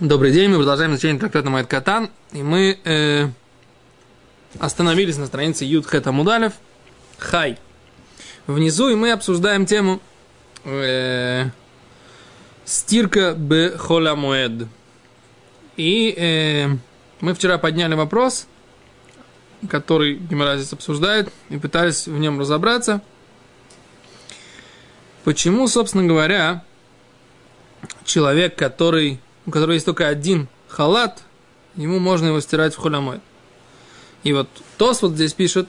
Добрый день, мы продолжаем изучение трактата Майт Катан, и мы э, остановились на странице Юд Хэта Мудалев, Хай. Внизу, и мы обсуждаем тему э, стирка б холямуэд. И э, мы вчера подняли вопрос, который Гимаразис обсуждает, и пытались в нем разобраться. Почему, собственно говоря, человек, который у которого есть только один халат, ему можно его стирать в холямой. И вот Тос вот здесь пишет,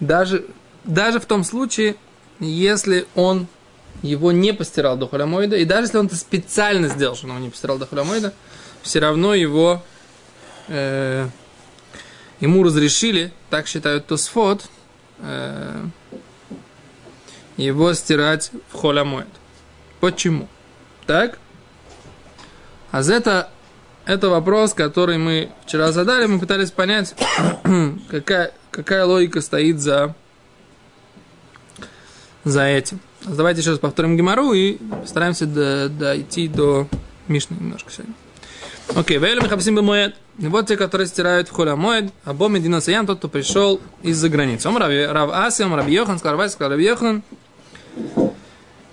даже, даже в том случае, если он его не постирал до холямоида, и даже если он это специально сделал, что он его не постирал до холямоида, все равно его э, ему разрешили, так считают Тосфот, э, его стирать в холямоид. Почему? Так? А это, это вопрос, который мы вчера задали, мы пытались понять, какая, какая логика стоит за, за этим. Давайте раз повторим Гемору и постараемся до, дойти до Мишны немножко сегодня. Окей, Вейлю Михапсим Бемоед. Вот те, которые стирают в Холя Моед, а Бо Медина Саян, тот, кто пришел из-за границы. Он Рав Аси, он Рав Йохан, сказал Рав сказал Рав Йохан.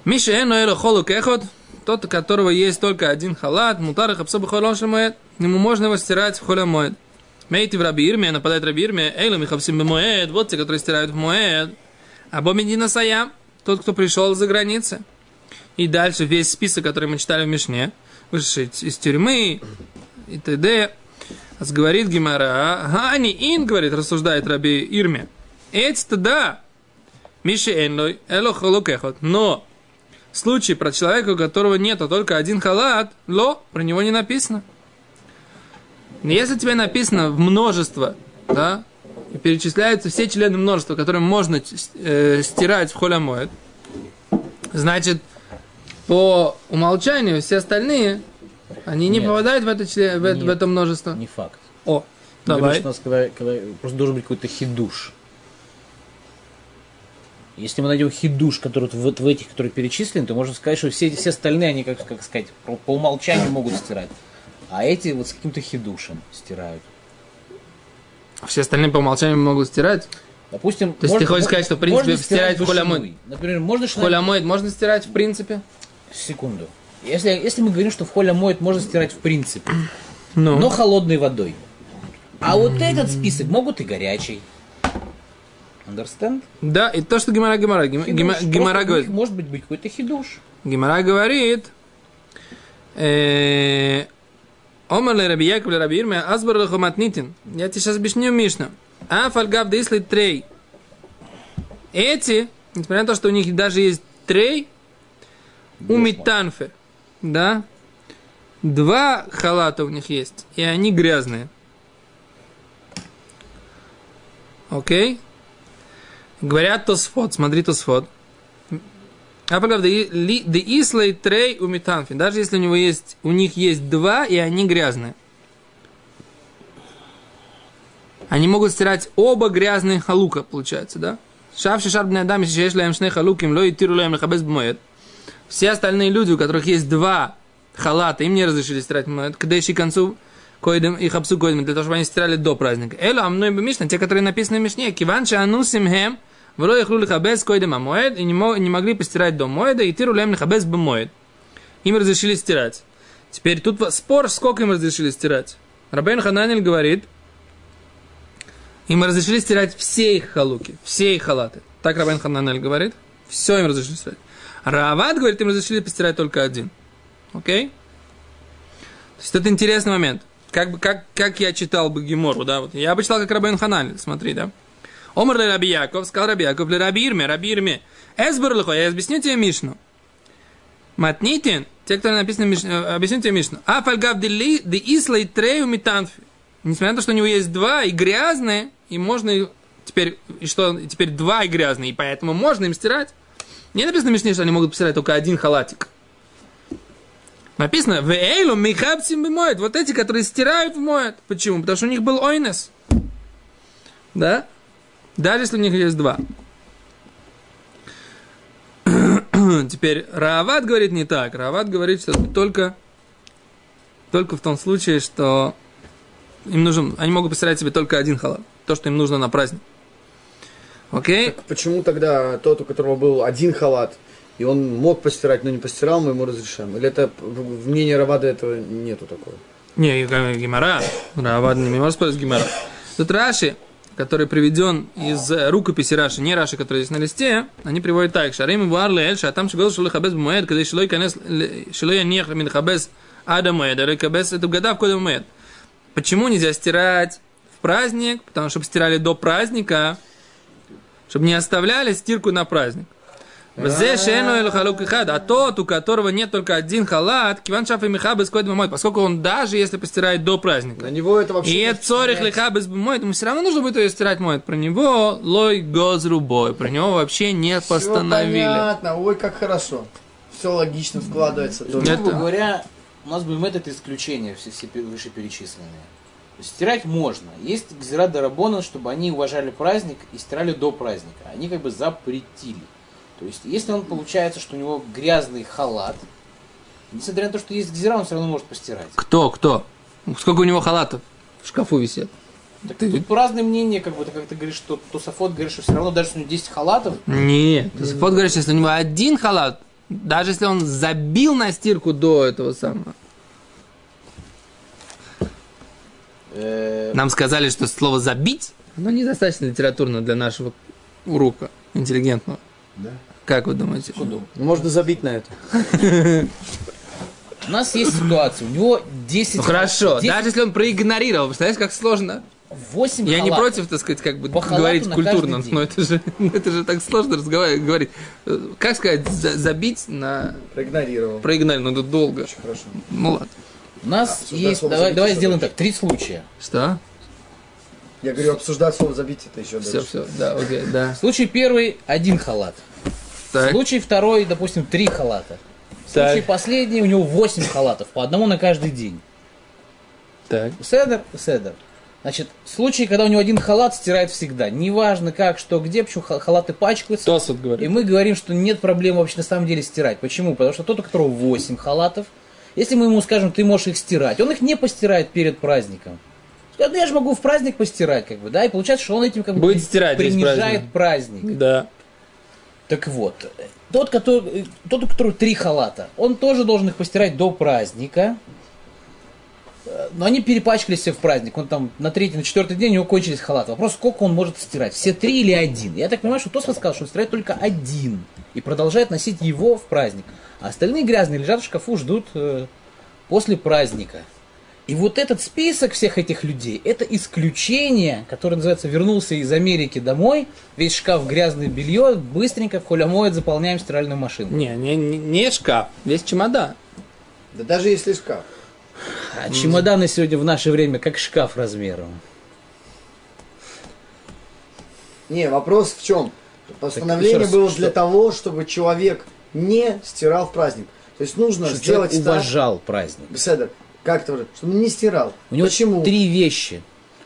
Миша Эну Эло Холу Кехот, тот, у которого есть только один халат, мутар хапсобы холоши ему можно его стирать в холя моед. Мейти в раби Ирме, нападает раби Ирме, эйлу михапсим бы моед, вот те, которые стирают в моед. А бомедина сая, тот, кто пришел за границы. И дальше весь список, который мы читали в Мишне, вышедший из тюрьмы и т.д. Говорит Гимара, Гани ин, говорит, рассуждает раби Ирме. Эти-то да, Миши энлой, эло холокехот. Но случай про человека, у которого нет, а только один халат, ло, про него не написано. Если тебе написано в множество, да, и перечисляются все члены множества, которые можно э, стирать в холямоид, значит, по умолчанию все остальные, они не Нет. попадают в это, член, в, Нет, в это множество. Не факт. О, давай. Говоришь, у нас, когда, когда, просто должен быть какой-то хидуш. Если мы найдем хидуш, который вот в этих, которые перечислены, то можно сказать, что все, все остальные, они, как, как сказать, по, по умолчанию могут стирать. А эти вот с каким-то хидушем стирают. Все остальные по умолчанию могут стирать? Допустим, То есть ты хочешь сказать, что в принципе стирать в холямойд? Например, можно что холямойд можно стирать в принципе? Секунду. Если, если мы говорим, что в холямойд можно стирать в принципе, ну. но холодной водой. А вот этот список могут и горячий. Understand? Да, и то, что Гимара Гимара. Гимара говорит. Может быть, быть какой-то хидуш. Гимара говорит. Э, Омар ле раби Яков ле раби Ирме, азбар ле хоматнитин. Я тебе сейчас объясню Мишна. А фальгав дысли трей. Эти, несмотря на то, что у них даже есть трей, у митанфе, да, два халата у них есть, и они грязные. Окей? Okay? Говорят Тосфот, смотри Тосфот. Апагав, да ислей трей у метанфин. Даже если у него есть, у них есть два, и они грязные. Они могут стирать оба грязные халука, получается, да? Шавши шарбный адам, лаем шне халуким, ло и тиру лаем лахабез бмоет. Все остальные люди, у которых есть два халата, им не разрешили стирать когда еще концу койдем и хапсу койдем, для того, чтобы они стирали до праздника. Эло, а мной бы Мишна, те, которые написаны в Мишне, киванши анусим хем, Вло их лихабез койдем амоед, и не, не могли постирать до моеда, и тиру лем лихабез бомоед. Им разрешили стирать. Теперь тут спор, сколько им разрешили стирать. Рабейн Хананель говорит, им разрешили стирать все их халуки, все их халаты. Так Рабейн Хананель говорит, все им разрешили стирать. Рават говорит, им разрешили постирать только один. Окей? То есть это интересный момент. Как, бы, как, как я читал бы Гемору, да, вот. Я бы читал как Рабейн Хананель, смотри, да. Омар ле Раби Яков, сказал Раби Яков, ле Раби Ирме, Раби Ирме. Эсбер лихо, я объясню тебе Мишну. Матнитин, те, кто написано, Миш... Э, объясню тебе Мишну. А фальгав де ислай трею митанфи. Несмотря на то, что у него есть два и грязные, и можно теперь, и что, теперь два и грязные, и поэтому можно им стирать. Не написано в Мишне, что они могут постирать только один халатик. Написано, в эйлу михабсим моет. Вот эти, которые стирают, моют. Почему? Потому что у них был ойнес. Да? Даже если у них есть два. Теперь Рават говорит не так. Рават говорит, что только только в том случае, что им нужен, они могут постирать себе только один халат. То, что им нужно на праздник. Окей? Так почему тогда тот, у которого был один халат, и он мог постирать, но не постирал, мы ему разрешаем? Или это в мнении Равада этого нету такого? Не, Гимара. Равад не может спорить с Гимара. Тут Раши, который приведен из рукописи Раши, не Раши, который здесь на листе, они приводят так. Шарим Варле Эль, Шатам Шигол Шулы Хабез Бмуэд, когда Шилой Канес, Шилой Янех Мин Хабез Ада Муэд, или Хабез, это года в кода Муэд. Почему нельзя стирать в праздник? Потому что стирали до праздника, чтобы не оставляли стирку на праздник. А тот, у которого нет только один халат, киван шаф и миха без поскольку он даже если постирает до праздника. На него это вообще И цорих лиха без моет, ему все равно нужно будет ее стирать моет. Про него лой гозру бой. Про него вообще не постановили. понятно, ой, как хорошо. Все логично складывается. Грубо говоря, у нас бы это исключение все, все вышеперечисленные. Стирать можно. Есть гзира дарабона, чтобы они уважали праздник и стирали до праздника. Они как бы запретили. То есть, если он получается, что у него грязный халат, несмотря на то, что есть гзира, он все равно может постирать. Кто? Кто? Сколько у него халатов в шкафу висит? Так ты... Тут разные мнения, как бы, ты как ты говоришь, что Тософот говорит, что все равно даже если у него 10 халатов. Нет, Тософот говорит, что если у него один халат, даже если он забил на стирку до этого самого. Э, Нам сказали, что слово забить, оно недостаточно литературно для нашего урока интеллигентного. Да. Как вы думаете? Ну, можно забить на это. У нас есть ситуация, у него 10... Ну хорошо, 10... даже если он проигнорировал, представляете, как сложно? 8 Я не против, так сказать, как бы говорить культурно, но это же, это же так сложно разговаривать, говорить. Как сказать, за, забить на... Проигнорировал. Проигнорировал, ну это долго. Очень хорошо. Ну ладно. У нас а, есть, давай, давай сделаем так, три случая. Что? Я говорю, обсуждать слово забить это еще Все, все, да, окей, да. Случай первый – один халат. Так. Случай второй, допустим, три халата. Случай так. последний, у него восемь халатов, по одному на каждый день. Так. Седер, седер. Значит, случай, когда у него один халат стирает всегда. Неважно как, что, где, почему халаты пачкаются. Тос вот говорит. И мы говорим, что нет проблем вообще на самом деле стирать. Почему? Потому что тот, у которого 8 халатов, если мы ему скажем, ты можешь их стирать, он их не постирает перед праздником. Скажет, ну я же могу в праздник постирать, как бы, да, и получается, что он этим как бы Будет стирать принижает праздник. Да. Так вот, тот, который, тот, у которого три халата, он тоже должен их постирать до праздника. Но они перепачкались все в праздник. Он там на третий, на четвертый день у него кончились халаты. Вопрос, сколько он может стирать? Все три или один? Я так понимаю, что Тосфот сказал, что он стирает только один. И продолжает носить его в праздник. А остальные грязные лежат в шкафу, ждут э, после праздника. И вот этот список всех этих людей, это исключение, которое называется «вернулся из Америки домой», весь шкаф грязное белье, быстренько в холямоет заполняем стиральную машину. Не, не, не шкаф, весь чемодан. Да даже если шкаф. А чемоданы сегодня в наше время как шкаф размером. Не, вопрос в чем? Постановление раз, было что? для того, чтобы человек не стирал в праздник. То есть нужно чтобы сделать уважал так, праздник. Беседа, как это? Чтобы не стирал. У него Почему? три вещи.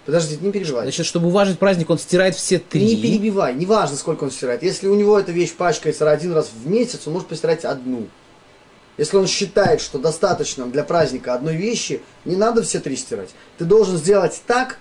Подождите, не перебивай. Значит, чтобы уважить праздник, он стирает все три. Не перебивай, неважно, сколько он стирает. Если у него эта вещь пачкается один раз в месяц, он может постирать одну. Если он считает, что достаточно для праздника одной вещи, не надо все три стирать. Ты должен сделать так,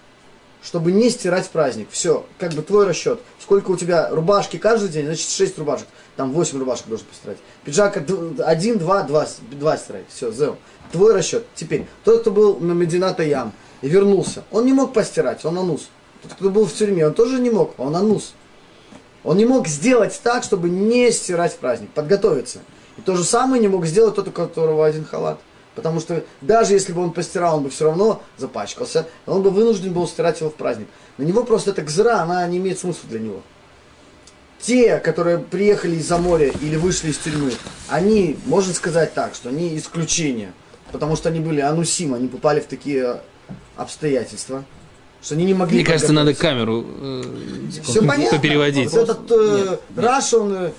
чтобы не стирать праздник. Все, как бы твой расчет. Сколько у тебя рубашки каждый день, значит 6 рубашек. Там 8 рубашек должен постирать. Пиджак 1, 2, 2, 2 стирать. Все, зел. Твой расчет. Теперь, тот, кто был на Медината Ям и вернулся, он не мог постирать, он анус. Тот, кто был в тюрьме, он тоже не мог, он анус. Он не мог сделать так, чтобы не стирать праздник, подготовиться. И то же самое не мог сделать тот, у которого один халат. Потому что даже если бы он постирал, он бы все равно запачкался, он бы вынужден был стирать его в праздник. На него просто эта гзра, она не имеет смысла для него. Те, которые приехали из-за моря или вышли из тюрьмы, они, можно сказать так, что они исключения – потому что они были анусим, они попали в такие обстоятельства, что они не могли... Мне кажется, надо камеру э, все понятно. переводить. Вот этот э, Раш, он...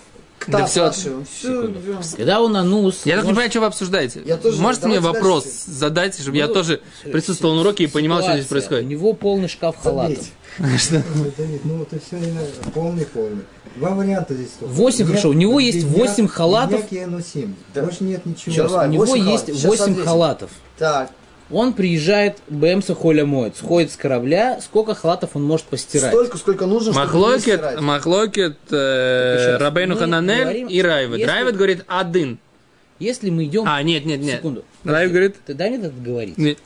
Да все, все, Когда он анус... Я даже не понимаю, что вы обсуждаете. Я тоже, Можете мне вопрос дальше. задать, чтобы ну, я тоже присутствовал на уроке и понимал, что здесь происходит? У него полный шкаф халатов. Что? Ну, это все полный-полный. Два варианта здесь. Восемь, хорошо. У него есть восемь халатов. Да. Больше нет ничего. Сейчас, у него есть восемь халатов. Так. Он приезжает, БМС Холя моет, сходит с корабля, сколько халатов он может постирать? Столько, сколько нужно, чтобы не Махлокет, махлокет э. Рабейну Хананель говорим, и Райвед. если- Райвед говорит один. Если мы идем... А, нет, нет, нет. Секунду. Райвед говорит, Ты дай мне это говорить. нет.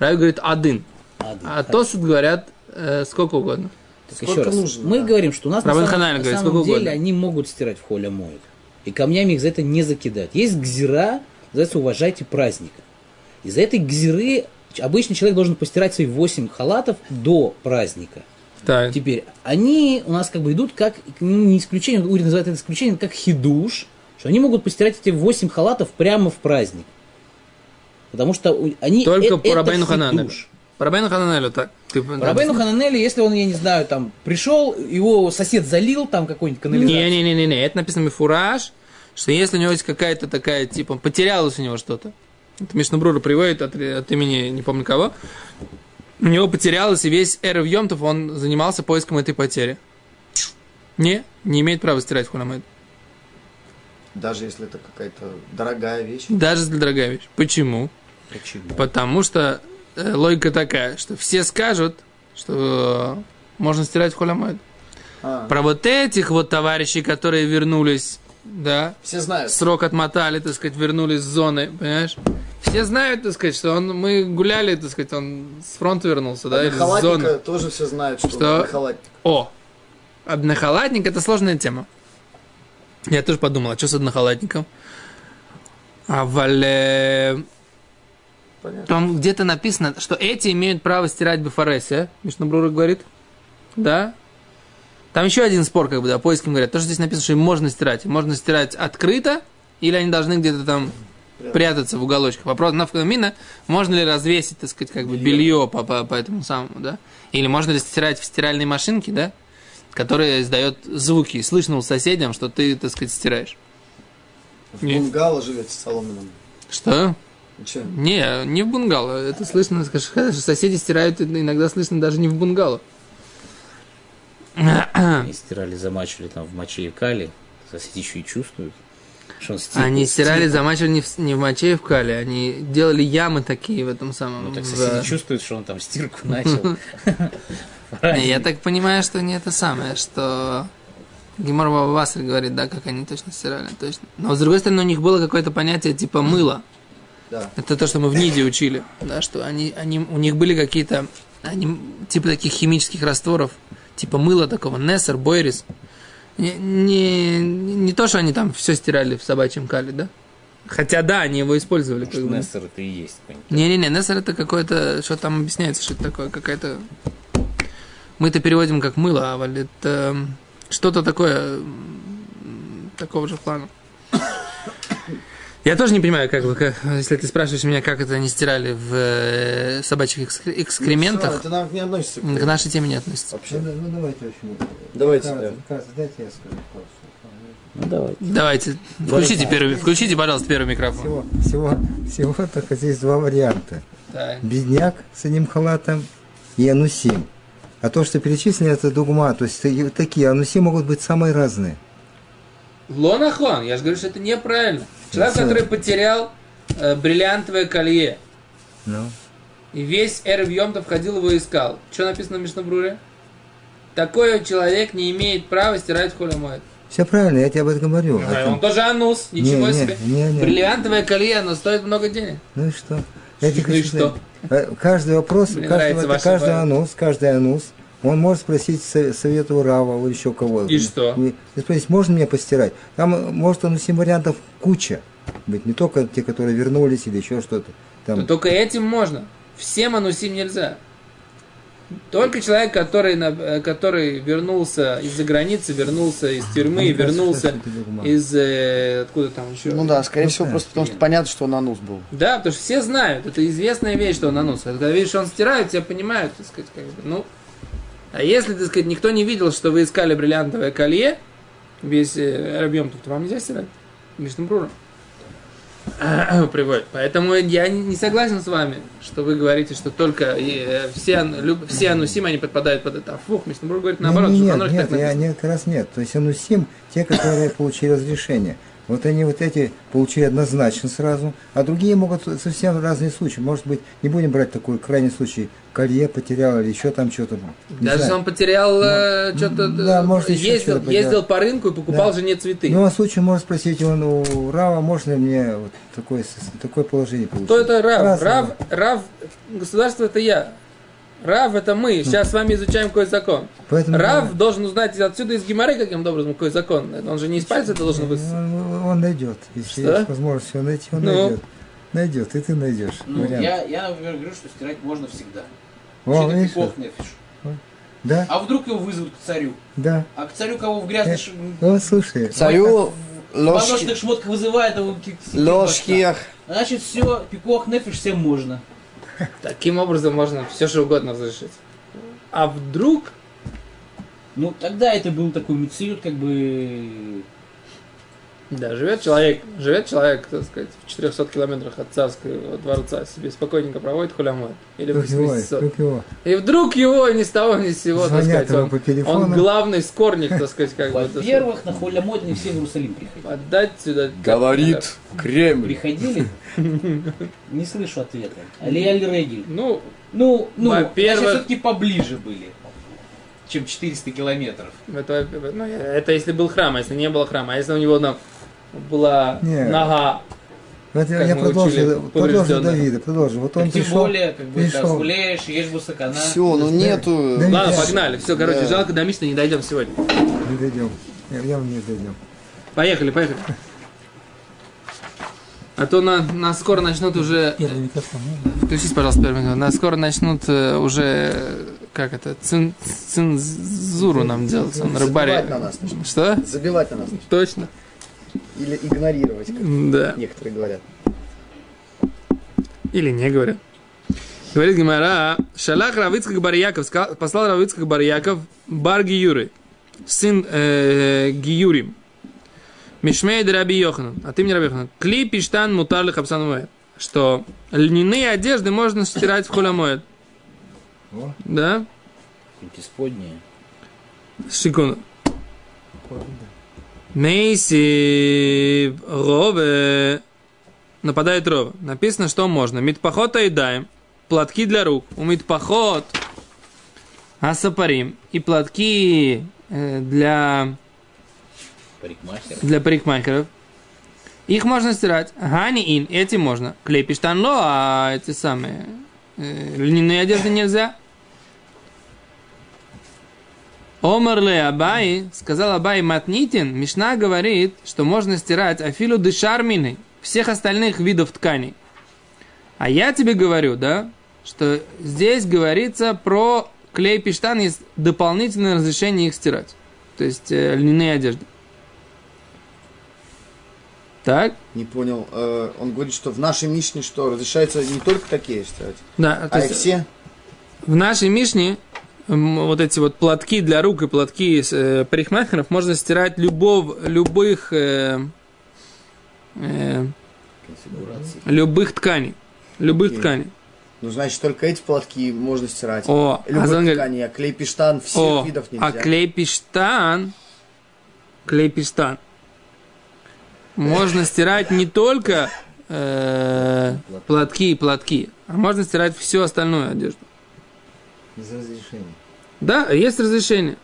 Райвед говорит один. А. А Тосут говорят э, сколько угодно. Так Сколько еще раз. нужно, мы да. говорим, что у нас Рабан на самом, на говорит, самом деле угодно. они могут стирать в холе моют. И камнями их за это не закидать. Есть гзира, называется уважайте праздник. Из-за этой гзиры обычный человек должен постирать свои 8 халатов до праздника. Так. Теперь, они у нас как бы идут как, ну, не исключение, Ури называет это исключением, как хидуш, что они могут постирать эти 8 халатов прямо в праздник. Потому что они... Только э- по Рабейну Хананелю. По Рабейну Хананелю так. Ты- Рабейну Хананели, если он, я не знаю, там пришел, его сосед залил там какой-нибудь канализацию. Не-не-не-не, это написано мифураж, что если у него есть какая-то такая, типа, потерялось у него что-то, это Мишнабрура приводит от, от имени не помню кого, у него потерялось, и весь Эрев Йомтов, он занимался поиском этой потери. Не, не имеет права стирать хуламед. Даже если это какая-то дорогая вещь. Даже если дорогая вещь. Почему? Почему? Потому что э, логика такая, что все скажут, что э, можно стирать хуламед. А, Про вот этих вот товарищей, которые вернулись, да, все знают. срок отмотали, так сказать, вернулись с зоны, понимаешь? Все знают, так сказать, что он, мы гуляли, так сказать, он с фронта вернулся, да, или с зоны. Тоже все знают, что, Что? он халатник. О, однохалатник – это сложная тема. Я тоже подумал, а что с однохалатником? А вале... Понятно. Там где-то написано, что эти имеют право стирать Бефареся, Мишнабрура говорит. Да? Там еще один спор, как бы, да, поиском говорят. То, что здесь написано, что им можно стирать. Им можно стирать открыто, или они должны где-то там прятаться в уголочках. Вопрос на мина, можно ли развесить, так сказать, как бы белье по, по, по этому самому, да? Или можно ли стирать в стиральной машинке, да? Которая издает звуки. Слышно у соседям, что ты, так сказать, стираешь. В Не. бунгало живете с соломенным. Что? Чё? Не, не в бунгало. Это слышно, скажешь, что соседи стирают, иногда слышно даже не в бунгало. Они стирали, замачивали там в моче и кали, соседи еще и чувствуют. Что он стирает. Они стирали, замачивали не в, не в моче и в кале, они делали ямы такие в этом самом. Ну так в- соседи чувствуют, что он там стирку начал. Я так понимаю, что не это самое, что Гемор Баба Басар говорит, да, как они точно стирали, точно. Но с другой стороны, у них было какое-то понятие типа мыла. Да. Это то, что мы в НИДе учили, да, что они, они, у них были какие-то, они, типа таких химических растворов, типа мыла такого, Нессер, Бойрис. Не, не, не то, что они там все стирали в собачьем кале, да? Хотя да, они его использовали. как бы. Нессер это и есть. Не-не-не, Нессер это какое-то, что там объясняется, что это такое, какая-то... Мы это переводим как мыло, а это что-то такое такого же плана. Я тоже не понимаю, как, вы- как если ты спрашиваешь меня, как это они стирали в э, собачьих экскре- Ну, экскрементах, всё, это нам не относится. к нашей теме не относится. Вообще. Ну, ну, давайте очень. Давайте, да. дайте я скажу. Ну давай. Давайте, включите, первый, включите, пожалуйста, первый микрофон. Всего, всего, всего только здесь два варианта. Так. Бедняк с одним халатом и анусим. А то, что перечислено, это дугма. То есть такие ануси могут быть самые разные. Лонахон, я же говорю, что это неправильно. Человек, который потерял э, бриллиантовое колье, Ну, И весь Эрв Йомтов ходил его искал. Что написано в Мишнабруре? Такой человек не имеет права стирать холямоид. все правильно, я тебе об этом говорю. А Это- Он тоже анус, ничего Не, не, себе. не, не. Бриллиантовое колье, оно стоит много денег. Ну и что? Я тебе Ну и хочу что? э, Каждый вопрос, Мне каждый, каждый анус, каждый анус, он может спросить со- совет у Рава или еще кого. И что? И, спросить, можно мне постирать? Там может анусим вариантов куча. Быть не только те, которые вернулись или еще что-то. Там, Но только этим можно. Всем анусим нельзя. Только человек, который, на- э, который вернулся из-за границы, вернулся из тюрьмы, кажется, вернулся из... э, откуда там еще? Ну да, скорее Ну, всего, да. просто потому что понятно, что он анус был. Да, потому что все знают, это известная вещь, что он анус. Когда видишь, что он стирает, все понимают, так сказать, как бы, ну. А если, так сказать, никто не видел, что вы искали бриллиантовое колье, весь э, объем, то вам нельзя стирать. Мишным пруром. Приводит. Поэтому я не согласен с вами, что вы говорите, что только э, все, люб- все анусимы, они подпадают под это. А фух, Мишнабрур говорит наоборот, нет, нет, так я, нет, как раз нет. То есть анусим, те, которые получили разрешение. Вот они вот эти получили однозначно сразу, а другие могут совсем разные случаи. Может быть, не будем брать такой крайний случай, колье потерял или еще там что-то. Даже знаю. он потерял э, что-то, да, может, еще ездил, что-то ездил по рынку и покупал Да. жене цветы. Ну, а случай может спросить он у Рава, можно ли мне вот такое, такое положение получить? Кто это Рав? Разное. Рав, Рав, государство это я. Рав это мы. Сейчас с вами изучаем какой закон. Поэтому Рав должен узнать отсюда из Гимары каким образом какой закон. Он же не из пальца это должен высосать. Он, он найдет. Если Что? есть возможность его найти, он Ну. найдет. Найдет, и ты найдешь. Ну, вариант. я, я, например, говорю, что стирать можно всегда. О, пикох нефиш. Да, А вдруг его вызовут к царю? да. А к царю кого в грязных, ш- Вот слушай, Царю в ложки, восточных шмотках вызывает, а он ки- сидит ложки, башка. Значит, все, пикох нефиш всем можно. Таким образом можно все что угодно разрешить. А вдруг Ну, тогда это был такой мецилют, как бы... Да, живет человек, живет человек, так сказать, в 400 километрах от царского дворца, себе спокойненько проводит хулямой. Или в как его, 800. как его. И вдруг его ни с того ни с сего, так Звонят сказать, ему он, по телефону. он главный скорник, так сказать, как бы. так сказать. Во-первых, на холямот не все в Иерусалим приходили. Отдать сюда. говорит Кремль. Приходили? Не слышу ответа. Али Аль Регель. Ну, Ну, ну, Во-первых- все-таки поближе были, чем 400 километров. это, ну, это если был храм, а если не было храма, а если у него там была Не. нога, Вот я, я продолжу, продолжу. Давида, продолжу. Вот он Так тем пришел, более, как бы, пришел. так, гуляешь, ешь бусакана. Все, ну нету. Да, Ладно, Да. погнали. Все, короче, Да. жалко, до Мишны не дойдем сегодня. Не дойдем. Я, я не дойдем. Поехали, поехали. А то на, нас скоро начнут уже... Первый микрофон, ну, Включись, пожалуйста, первый микрофон. Нас скоро начнут э, уже, э, как это, цин, цензуру нам делать. Он Забивать рыбаре. на нас. Что? Забивать на нас. Точно. Или игнорировать, как Да. некоторые говорят. Или не говорят. Говорит Гимара, Шалах Равицкак Барьяков, послал Равицкак Барьяков Бар Гиюры, сын э, Гиюрим, Мишмей Раби Йоханан, а ты мне Раби Йоханан, Кли Пиштан Мутар Хапсан что льняные одежды можно стирать в холямоэд. О. Да? Исподнее. Секунду. Мейси Рове. Нападает Рова. Написано, что можно. Митпахот айдаем. Платки для рук. У митпахот асапарим. И платки э, для, Парикмахер. для парикмахеров. Их можно стирать. Гани ин. Эти можно. Клепиштан ло, а эти самые э, льняные одежды нельзя. Омарле Абай, сказал Абай Матнитин, Мишна говорит, что можно стирать афилу дешармины, всех остальных видов тканей. А я тебе говорю, да, что здесь говорится про клей пиштан, есть дополнительное разрешение их стирать. То есть э, льняные одежды. Так? Не понял. Э, он говорит, что в нашей Мишне что, разрешается не только такие стирать, Да, а и есть все? в нашей Мишне вот эти вот платки для рук и платки э, парикмахеров можно стирать любов, любых э, э, любых тканей. Любых Окей. тканей. Ну, значит, только эти платки можно стирать. О, а он говорит, тканей, а клей пиштан всех о, видов нельзя. а клей-пиштан, клей-пиштан, можно стирать не только э, платки и платки, а можно стирать всю остальную одежду. Без разрешения. Да, есть разрешение.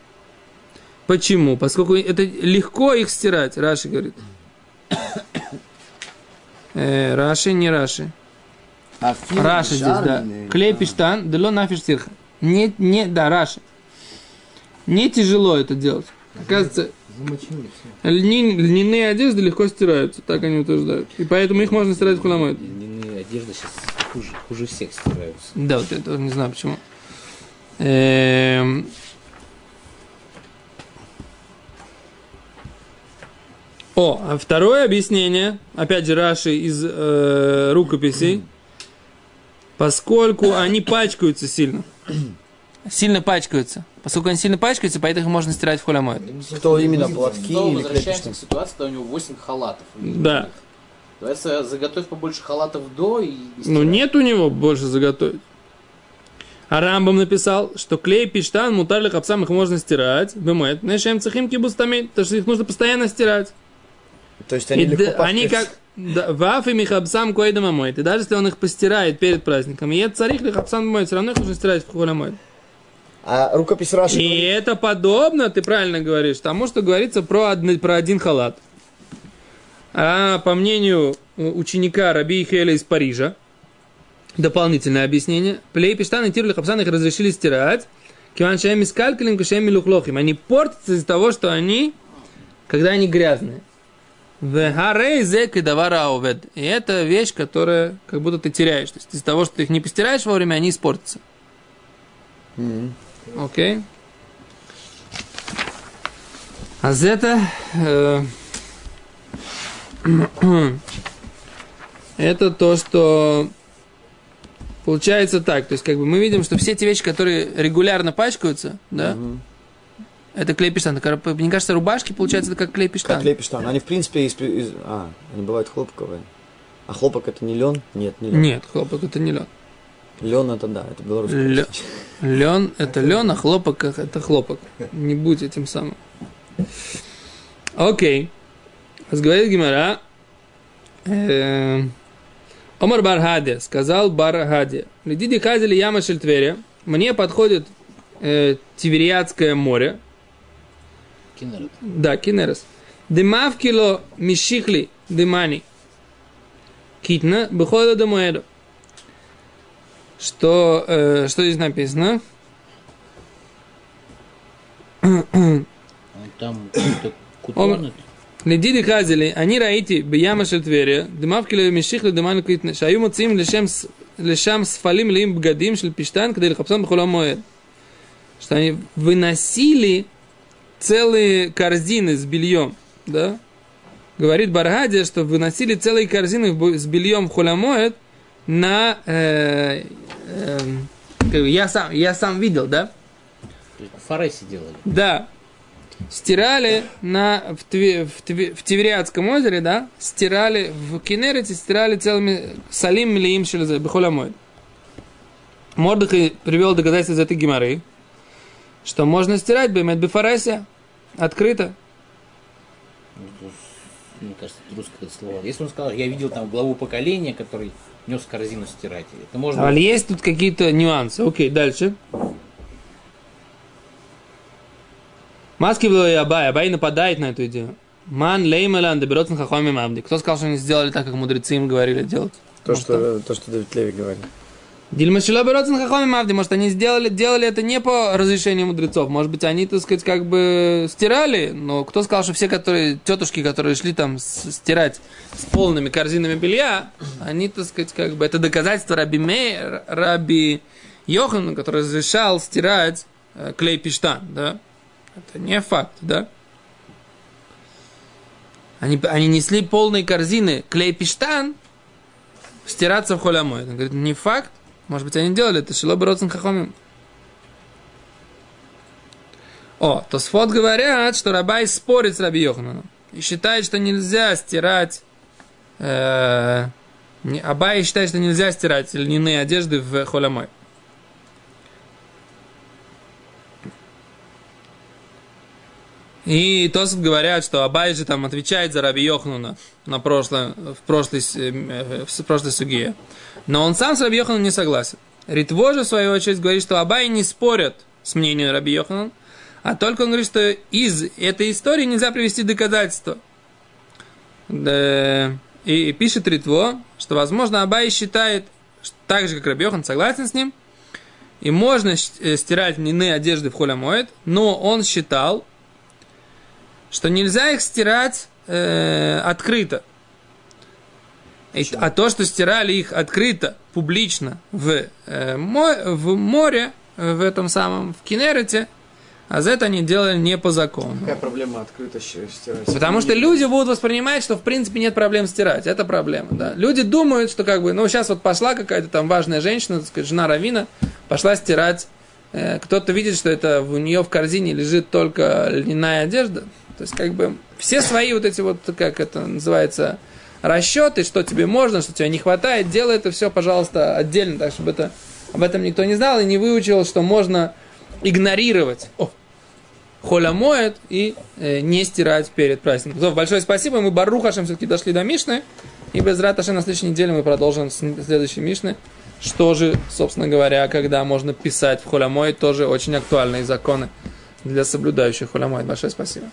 Почему? Поскольку это легко их стирать, Раши говорит. Э, Раши, не Раши. А Раши здесь, да. жареный, Клей а, пиштан, дело нафиш стирха. Не, не, да, Раши. Не тяжело это делать. Оказывается, льни- льняные одежды легко стираются, так они утверждают. И поэтому их можно стирать в хламойд. Льняные одежды сейчас хуже, хуже всех стираются. Да, вот я тоже не знаю почему. Эм. О, а второе объяснение, опять же, Раши из э, рукописей, поскольку они пачкаются сильно. Сильно пачкаются. Поскольку они сильно пачкаются, поэтому их можно стирать в холямоид. Кто именно, платки Снова или возвращаемся клей к ситуации, когда у него 8 халатов. Да. Давай за- заготовь побольше халатов до и... Ну, нет у него больше заготовить. А Рамбам написал, что клей пиштан, мутарли хапсам их можно стирать. Бемет. Нешем цехим кибустами. Потому что их нужно постоянно стирать. То есть они И легко они как да, ваф и михабсам койдам омоет. И даже если он их постирает перед праздником, и это царих лихабсам моет, все равно их нужно стирать в холя моет. А рукопись Раши И говорит, это подобно, ты правильно говоришь, тому, что говорится про, одни- про один халат. А по мнению э, ученика Раби Хеля из Парижа, дополнительное объяснение, плей пиштан и тирлих их разрешили стирать, киван шеми скалькалим, кушеми лухлохим. Они портятся из-за того, что они, когда они грязные. Вегарей зек и давара овед. И это вещь, которая как будто ты теряешь. То есть из-за того, что ты их не постираешь вовремя, они испортятся. Окей. А за это... э, это то, что получается так. То есть, как бы мы видим, что все те вещи, которые регулярно пачкаются, да, это клей-пиштан. Так, Мне кажется, рубашки, получается, это как клей-пиштан. как лепештан. Они, в принципе, из, из- А, они бывают хлопковые. А хлопок это не лен? Нет, не лен. Нет, хлопок это не лен. Лен это да, это белорусский. Лё- Лен это лен, а хлопок это хлопок. Не будь этим самым. Окей. Говорит Гимара. э, Омар Бархаде, сказал Бархаде. Лидиди хазили яма шельтверя. Мне подходит э, Тивериадское море. Кинерет. Да, Кинерес. Дымавкило мишихли дымани. Китна быхода домоэду. Что, э, что здесь написано? Там кутонет. Ледиди хазили, они раити бияма шельтверия, дымавкило мишихли дымани китна. Шаю муцим лешам сфалим лим бгадим шель пиштан, когда лихапсан бхолам моэд. Что они выносили целые корзины с бельем, да? Говорит Баргадия, что выносили целые корзины с бельем в холямоэд на... э, эм, как бы я, сам, я сам видел, да? В Фарасе делали. Да. Стирали на, в, Тве- в, Тве- в Тивериадском озере, да? Стирали в Кинерете, стирали целыми салим милиим шелезе, бехолямоэд. Мордыхай привел доказательство из этой геморры, что можно стирать бемет бифарасе открыто. Мне кажется, это русское слово. Если он сказал, я видел там главу поколения, который нес корзину стирать, это можно... А есть тут какие-то нюансы. Окей, дальше. Маски было и Абай. Абай нападает на эту идею. Ман леймелан доберется хахоми мамди. Кто сказал, что они сделали так, как мудрецы им говорили делать? То, что, то, что Давид Леви говорит. Дильмашила берется хахоми мамди. Может, они сделали, делали это не по разрешению мудрецов. Может быть, они, так сказать, как бы стирали. Но кто сказал, что все которые, тетушки, которые шли там стирать с полными корзинами белья, они, так сказать, как бы, это доказательство Раби Мей, Раби Йохан, который разрешал стирать э, клей пиштан, да? Это не факт, да? Они, они несли полные корзины клей пиштан стираться в холямой. Он говорит, не факт. Может быть, они делали это шило бороться хахомим. О, то сфот говорят, что Рабай спорит с Раби Йохананом. И считает, что нельзя стирать... Э, Абай считает, что нельзя стирать льняные одежды в холямой. И Тосов говорят, что Абай же там отвечает за Раби Йохнуна на прошлое, в, прошлой, с- э, в прошлой суге. Но он сам с Раби Йоханом не согласен. Ритво же, в свою очередь, говорит, что Абай не спорят с мнением Раби Йохана, а только он говорит, что из этой истории нельзя привести доказательства. И, пишет Ритво, что, возможно, Абай считает, так же, как Раби Йохан, согласен с ним, и можно э, стирать льняные одежды в холямоид, но он считал, что нельзя их стирать э, открыто. И- а то, что стирали их открыто, публично в, э, мо- в море, в этом самом, в Кинерете, а за это они делали не по закону. Какая проблема открыто стирать? Потому что люди будут воспринимать, что в принципе нет проблем стирать. Это проблема, да. Люди думают, что как бы, ну сейчас вот пошла какая-то там важная женщина, так сказать, жена Равина, пошла стирать. Э, Кто-то видит, что это у нее в корзине лежит только льняная одежда. То есть как бы все свои вот эти вот, как это называется, расчеты, что тебе можно, что тебе не хватает, делай это все, пожалуйста, отдельно, так чтобы это, об этом никто не знал и не выучил, что можно игнорировать. О, холямоет и э, не стирать перед праздником. То, большое спасибо, мы Барухашем все-таки дошли до Мишны, и без Раташа на следующей неделе мы продолжим с следующей Мишны. Что же, собственно говоря, когда можно писать в холямоид, тоже очень актуальные законы для соблюдающих холямоид. Большое спасибо.